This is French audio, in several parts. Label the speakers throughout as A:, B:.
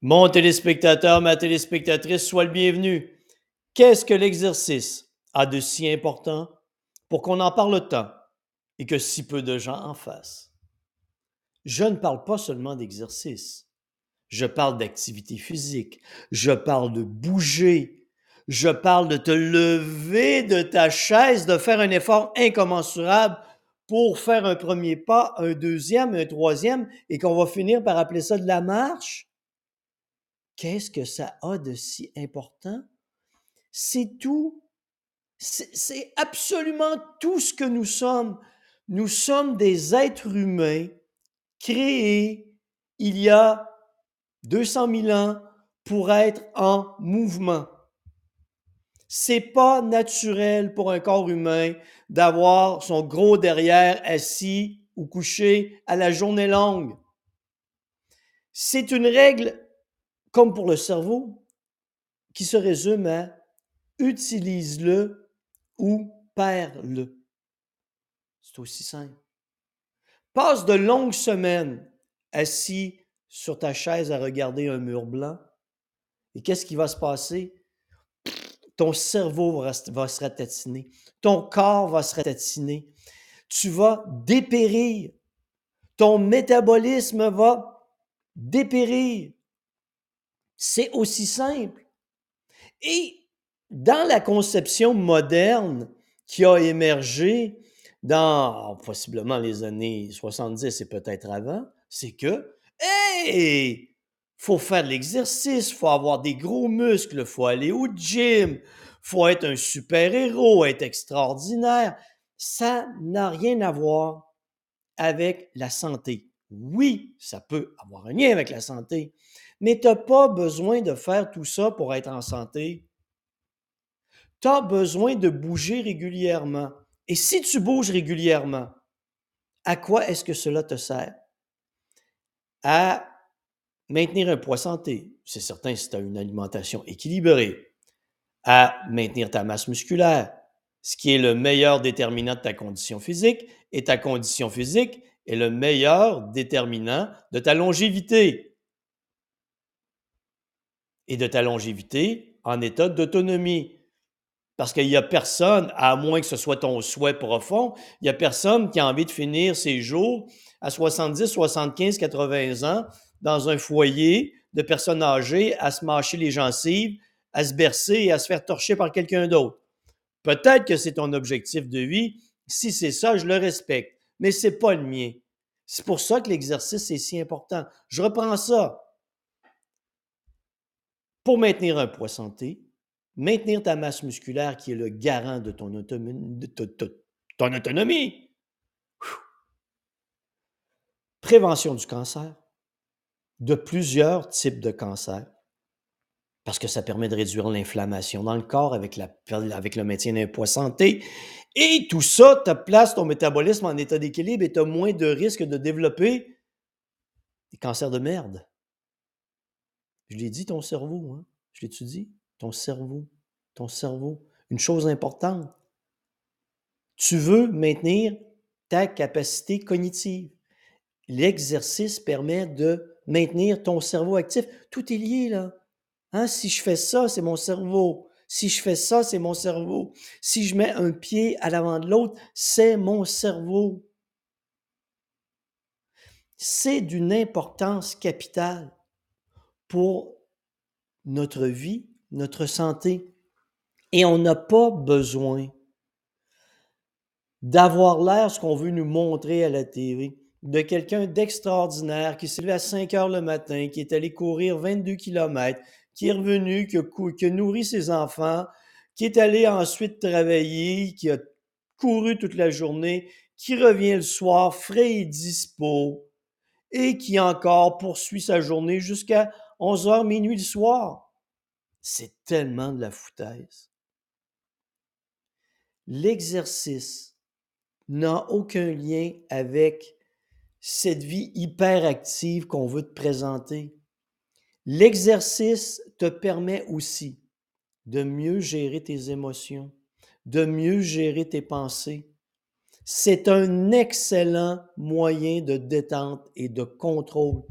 A: Mon téléspectateur, ma téléspectatrice, sois le bienvenu. Qu'est-ce que l'exercice a de si important pour qu'on en parle tant et que si peu de gens en fassent? Je ne parle pas seulement d'exercice. Je parle d'activité physique. Je parle de bouger. Je parle de te lever de ta chaise, de faire un effort incommensurable pour faire un premier pas, un deuxième, un troisième, et qu'on va finir par appeler ça de la marche. Qu'est-ce que ça a de si important? C'est tout. C'est absolument tout ce que nous sommes. Nous sommes des êtres humains créés il y a 200 000 ans pour être en mouvement. C'est pas naturel pour un corps humain d'avoir son gros derrière assis ou couché à la journée longue. C'est une règle comme pour le cerveau, qui se résume à utilise-le ou perds-le. C'est aussi simple. Passe de longues semaines assis sur ta chaise à regarder un mur blanc. Et qu'est-ce qui va se passer? Ton cerveau va, se ratatiner. Ton corps va se ratatiner. Tu vas dépérir. Ton métabolisme va dépérir. C'est aussi simple. Et dans la conception moderne qui a émergé dans possiblement les années 70 et peut-être avant, c'est que, hey, faut faire de l'exercice, faut avoir des gros muscles, faut aller au gym, faut être un super-héros, être extraordinaire. Ça n'a rien à voir avec la santé. Oui, ça peut avoir un lien avec la santé, mais tu n'as pas besoin de faire tout ça pour être en santé. Tu as besoin de bouger régulièrement. Et si tu bouges régulièrement, à quoi est-ce que cela te sert? À maintenir un poids santé, c'est certain si tu as une alimentation équilibrée, à maintenir ta masse musculaire, ce qui est le meilleur déterminant de ta condition physique, et ta condition physique est le meilleur déterminant de ta longévité et de ta longévité en état d'autonomie. Parce qu'il n'y a personne, à moins que ce soit ton souhait profond, il n'y a personne qui a envie de finir ses jours à 70, 75, 80 ans dans un foyer de personnes âgées à se mâcher les gencives, à se bercer et à se faire torcher par quelqu'un d'autre. Peut-être que c'est ton objectif de vie. Si c'est ça, je le respecte, mais ce n'est pas le mien. C'est pour ça que l'exercice est si important. Je reprends ça pour maintenir un poids santé, maintenir ta masse musculaire qui est le garant de ton, autonomie. Prévention du cancer, de plusieurs types de cancers, parce que ça permet de réduire l'inflammation dans le corps avec, la, avec le maintien d'un poids santé. Et tout ça te place ton métabolisme en état d'équilibre et tu as moins de risques de développer des cancers de merde. Je l'ai dit, ton cerveau, hein? Je l'ai-tu dit? Ton cerveau. Ton cerveau. Une chose importante. Tu veux maintenir ta capacité cognitive. L'exercice permet de maintenir ton cerveau actif. Tout est lié, là. Hein? Si je fais ça, c'est mon cerveau. Si je fais ça, c'est mon cerveau. Si je mets un pied à l'avant de l'autre, c'est mon cerveau. C'est d'une importance capitale pour notre vie, notre santé. Et on n'a pas besoin d'avoir l'air ce qu'on veut nous montrer à la télé, de quelqu'un d'extraordinaire qui s'est levé à 5 heures le matin, qui est allé courir 22 km, qui est revenu, qui a, nourri ses enfants, qui est allé ensuite travailler, qui a couru toute la journée, qui revient le soir frais et dispo, et qui encore poursuit sa journée jusqu'à 11h, minuit le soir. C'est tellement de la foutaise. L'exercice n'a aucun lien avec cette vie hyperactive qu'on veut te présenter. L'exercice te permet aussi de mieux gérer tes émotions, de mieux gérer tes pensées. C'est un excellent moyen de détente et de contrôle.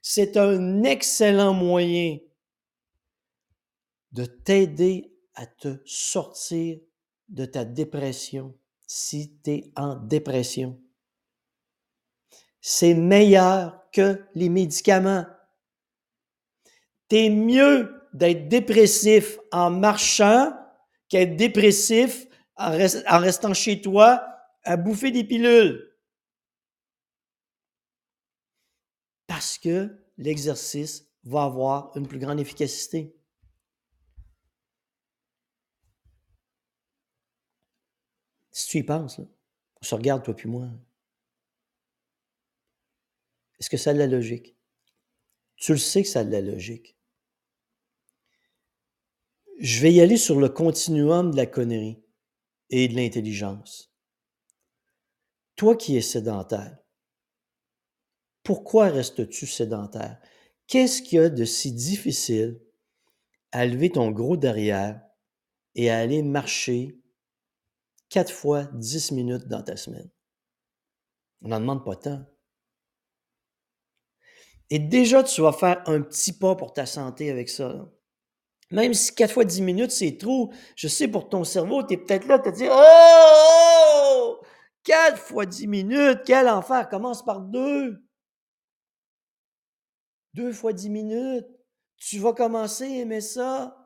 A: C'est un excellent moyen de t'aider à te sortir de ta dépression si tu es en dépression. C'est meilleur que les médicaments. T'es mieux d'être dépressif en marchant qu'être dépressif en, restant chez toi à bouffer des pilules. Parce que l'exercice va avoir une plus grande efficacité. Si tu y penses, on se regarde, toi puis moi. Est-ce que ça a de la logique? Tu le sais que ça a de la logique. Je vais y aller sur le continuum de la connerie et de l'intelligence. Toi qui es sédentaire, pourquoi restes-tu sédentaire? Qu'est-ce qu'il y a de si difficile à lever ton gros derrière et à aller marcher quatre fois dix minutes dans ta semaine? On n'en demande pas tant. Et déjà, tu vas faire un petit pas pour ta santé avec ça. Même si 4 fois 10 minutes, c'est trop, je sais, pour ton cerveau, tu es peut-être là, tu te dis Oh! 4 fois 10 minutes, quel enfer! Commence par 2. 2 fois 10 minutes. Tu vas commencer à aimer ça.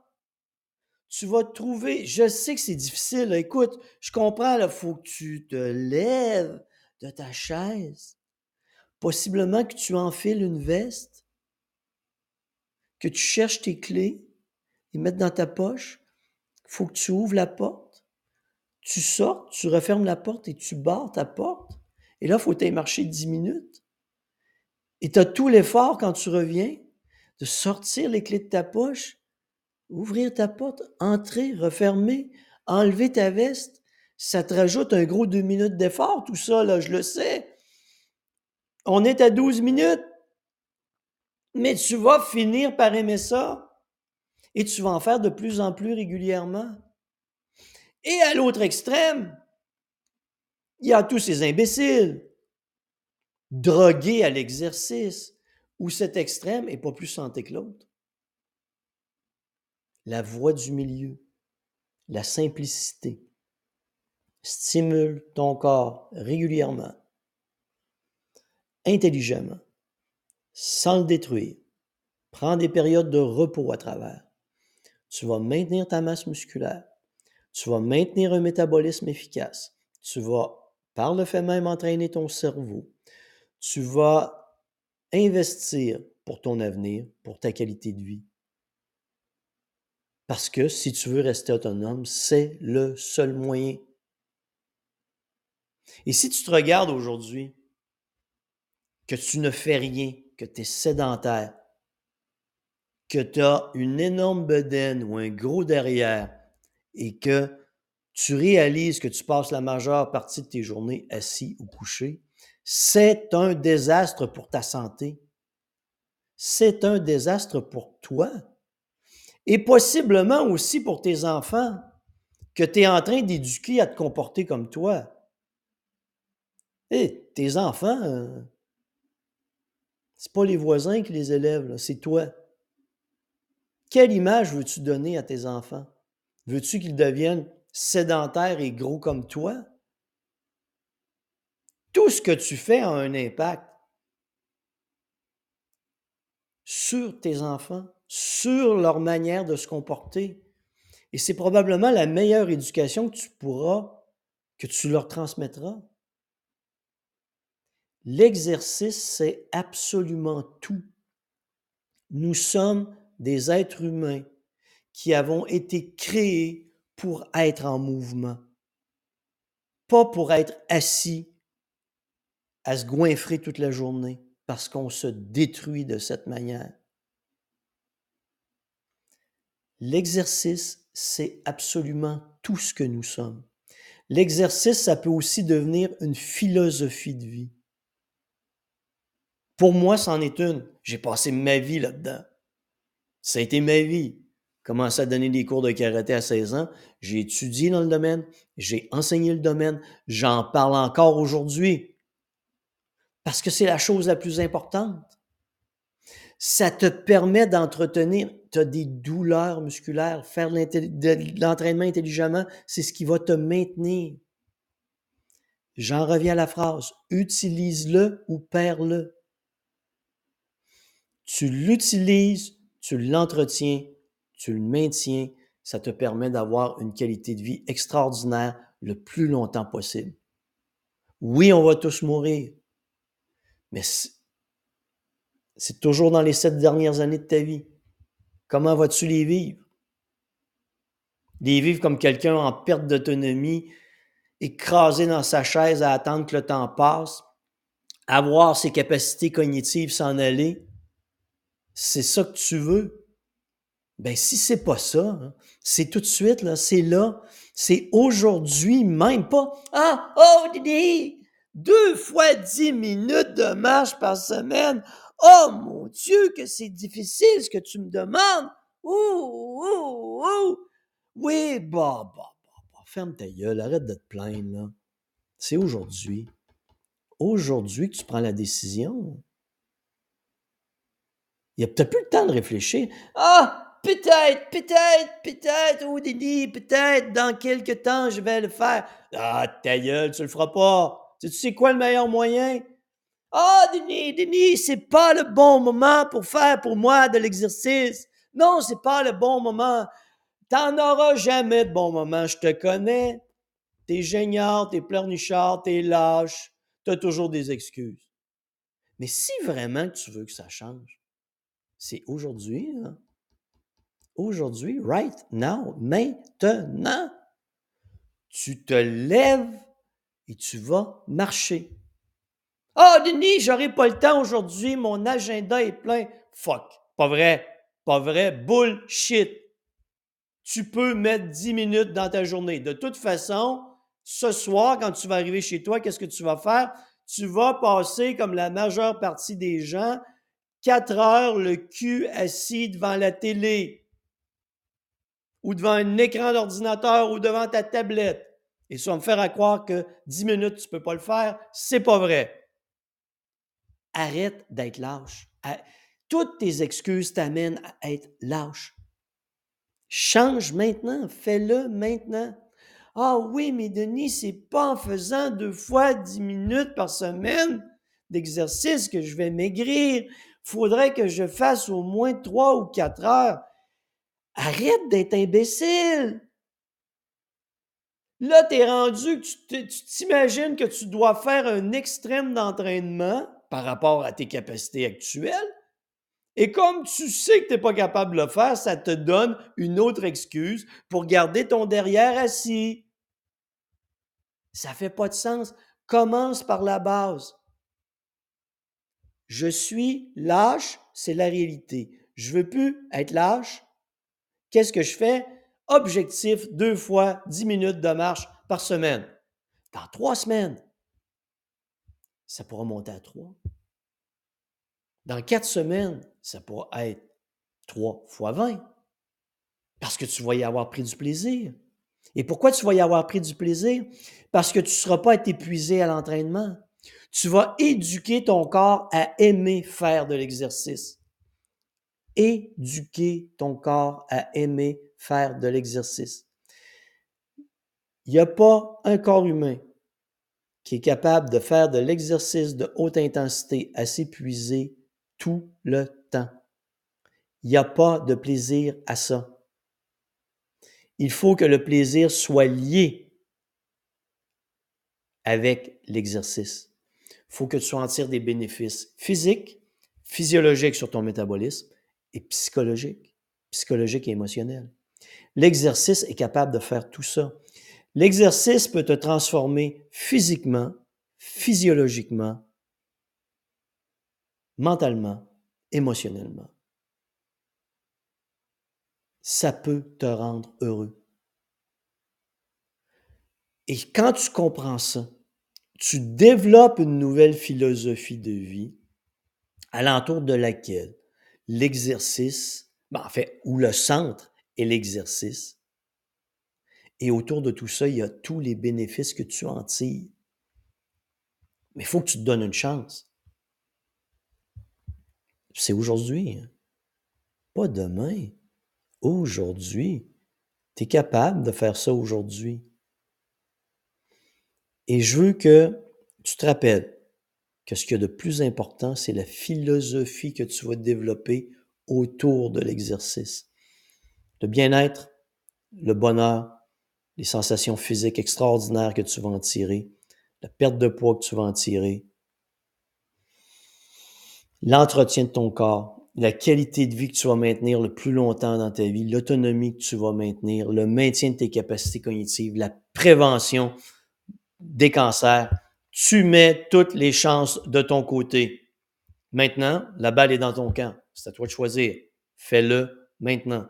A: Tu vas trouver. Je sais que c'est difficile. Écoute, je comprends, il faut que tu te lèves de ta chaise. Possiblement que tu enfiles une veste, que tu cherches tes clés, mettre dans ta poche. Il faut que tu ouvres la porte. Tu sors, tu refermes la porte et tu barres ta porte. Et là, il faut t'aller marcher 10 minutes. Et tu as tout l'effort quand tu reviens de sortir les clés de ta poche, ouvrir ta porte, entrer, refermer, enlever ta veste. Ça te rajoute un gros deux minutes d'effort, tout ça, là, je le sais. On est à 12 minutes. Mais tu vas finir par aimer ça et tu vas en faire de plus en plus régulièrement. Et à l'autre extrême, il y a tous ces imbéciles, drogués à l'exercice, où cet extrême n'est pas plus santé que l'autre. La voie du milieu, la simplicité, stimule ton corps régulièrement, intelligemment, sans le détruire. Prends des périodes de repos à travers tu vas maintenir ta masse musculaire, tu vas maintenir un métabolisme efficace, tu vas par le fait même entraîner ton cerveau, tu vas investir pour ton avenir, pour ta qualité de vie. Parce que si tu veux rester autonome, c'est le seul moyen. Et si tu te regardes aujourd'hui, que tu ne fais rien, que tu es sédentaire, que tu as une énorme bedaine ou un gros derrière et que tu réalises que tu passes la majeure partie de tes journées assis ou couché, c'est un désastre pour ta santé. C'est un désastre pour toi. Et possiblement aussi pour tes enfants que tu es en train d'éduquer à te comporter comme toi. Et tes enfants, euh, c'est pas les voisins qui les élèvent, c'est toi. Quelle image veux-tu donner à tes enfants? Veux-tu qu'ils deviennent sédentaires et gros comme toi? Tout ce que tu fais a un impact sur tes enfants, sur leur manière de se comporter. Et c'est probablement la meilleure éducation que tu pourras, que tu leur transmettras. L'exercice, c'est absolument tout. Nous sommes des êtres humains qui avons été créés pour être en mouvement, pas pour être assis à se goinfrer toute la journée parce qu'on se détruit de cette manière. L'exercice, c'est absolument tout ce que nous sommes. L'exercice, ça peut aussi devenir une philosophie de vie. Pour moi, c'en est une. J'ai passé ma vie là-dedans. Ça a été ma vie. Commencé à donner des cours de karaté à 16 ans. J'ai étudié dans le domaine. J'ai enseigné le domaine. J'en parle encore aujourd'hui. Parce que c'est la chose la plus importante. Ça te permet d'entretenir, tu as des douleurs musculaires, faire de l'entraînement intelligemment, c'est ce qui va te maintenir. J'en reviens à la phrase, utilise-le ou perds-le. Tu l'utilises, tu l'entretiens, tu le maintiens, ça te permet d'avoir une qualité de vie extraordinaire le plus longtemps possible. Oui, on va tous mourir, mais c'est toujours dans les sept dernières années de ta vie. Comment vas-tu les vivre? Les vivre comme quelqu'un en perte d'autonomie, écrasé dans sa chaise à attendre que le temps passe, avoir ses capacités cognitives s'en aller, c'est ça que tu veux? Ben, si c'est pas ça, hein, c'est tout de suite, là, c'est là, c'est aujourd'hui, même pas. Ah, oh, Didi, deux fois dix minutes de marche par semaine. Oh mon Dieu, que c'est difficile ce que tu me demandes. Ouh, ouh, ouh. Oui, bah, bah, bah, bah, ferme ta gueule, arrête de te plaindre, là. C'est aujourd'hui. Aujourd'hui que tu prends la décision. Il n'y a peut-être plus le temps de réfléchir. Ah, Peut-être, peut-être, peut-être, oh Denis, peut-être, dans quelques temps, je vais le faire. Ah, ta gueule, tu le feras pas. Tu sais quoi le meilleur moyen? Ah, Denis, Denis, c'est pas le bon moment pour faire pour moi de l'exercice. Non, c'est pas le bon moment. T'en auras jamais de bon moment, je te connais. T'es génial, t'es pleurnichard, t'es lâche, t'as toujours des excuses. Mais si vraiment tu veux que ça change, c'est aujourd'hui, aujourd'hui, right now, maintenant. Tu te lèves et tu vas marcher. Ah, oh, Denis, j'aurai pas le temps aujourd'hui, mon agenda est plein. Fuck. Pas vrai. Pas vrai. Bullshit. Tu peux mettre 10 minutes dans ta journée. De toute façon, ce soir, quand tu vas arriver chez toi, qu'est-ce que tu vas faire? Tu vas passer, comme la majeure partie des gens, 4 heures le cul assis devant la télé ou devant un écran d'ordinateur ou devant ta tablette. Et ça va me faire à croire que 10 minutes, tu ne peux pas le faire. C'est pas vrai. Arrête d'être lâche. Toutes tes excuses t'amènent à être lâche. Change maintenant, fais-le maintenant. Ah oui, mais Denis, c'est pas en faisant deux fois 10 minutes par semaine d'exercice que je vais maigrir. Faudrait que je fasse au moins trois ou quatre heures. Arrête d'être imbécile. Là, tu es rendu tu t'imagines que tu dois faire un extrême d'entraînement par rapport à tes capacités actuelles? Et comme tu sais que tu n'es pas capable de le faire, ça te donne une autre excuse pour garder ton derrière assis. Ça ne fait pas de sens. Commence par la base. Je suis lâche, c'est la réalité. Je veux plus être lâche, Qu'est-ce que je fais? Objectif, deux fois dix minutes de marche par semaine. Dans trois semaines, ça pourra monter à trois. Dans quatre semaines, ça pourra être trois fois vingt. Parce que tu vas y avoir pris du plaisir. Et pourquoi tu vas y avoir pris du plaisir? Parce que tu ne seras pas épuisé à l'entraînement. Tu vas éduquer ton corps à aimer faire de l'exercice éduquer ton corps à aimer faire de l'exercice. Il n'y a pas un corps humain qui est capable de faire de l'exercice de haute intensité à s'épuiser tout le temps. Il n'y a pas de plaisir à ça. Il faut que le plaisir soit lié avec l'exercice. Faut que tu en tires des bénéfices physiques, physiologiques sur ton métabolisme, et psychologique, psychologique et émotionnel. L'exercice est capable de faire tout ça. L'exercice peut te transformer physiquement, physiologiquement, mentalement, émotionnellement. Ça peut te rendre heureux. Et quand tu comprends ça, tu développes une nouvelle philosophie de vie alentour de laquelle l'exercice, ben en fait, où le centre est l'exercice. Et autour de tout ça, il y a tous les bénéfices que tu en tires. Mais il faut que tu te donnes une chance. C'est aujourd'hui, hein. pas demain. Aujourd'hui. Tu es capable de faire ça aujourd'hui. Et je veux que tu te rappelles que ce qu'il y a de plus important, c'est la philosophie que tu vas développer autour de l'exercice. Le bien-être, le bonheur, les sensations physiques extraordinaires que tu vas en tirer, la perte de poids que tu vas en tirer, l'entretien de ton corps, la qualité de vie que tu vas maintenir le plus longtemps dans ta vie, l'autonomie que tu vas maintenir, le maintien de tes capacités cognitives, la prévention des cancers. Tu mets toutes les chances de ton côté. Maintenant, la balle est dans ton camp. C'est à toi de choisir. Fais-le maintenant.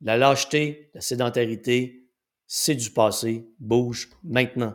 A: La lâcheté, la sédentarité, c'est du passé. Bouge maintenant.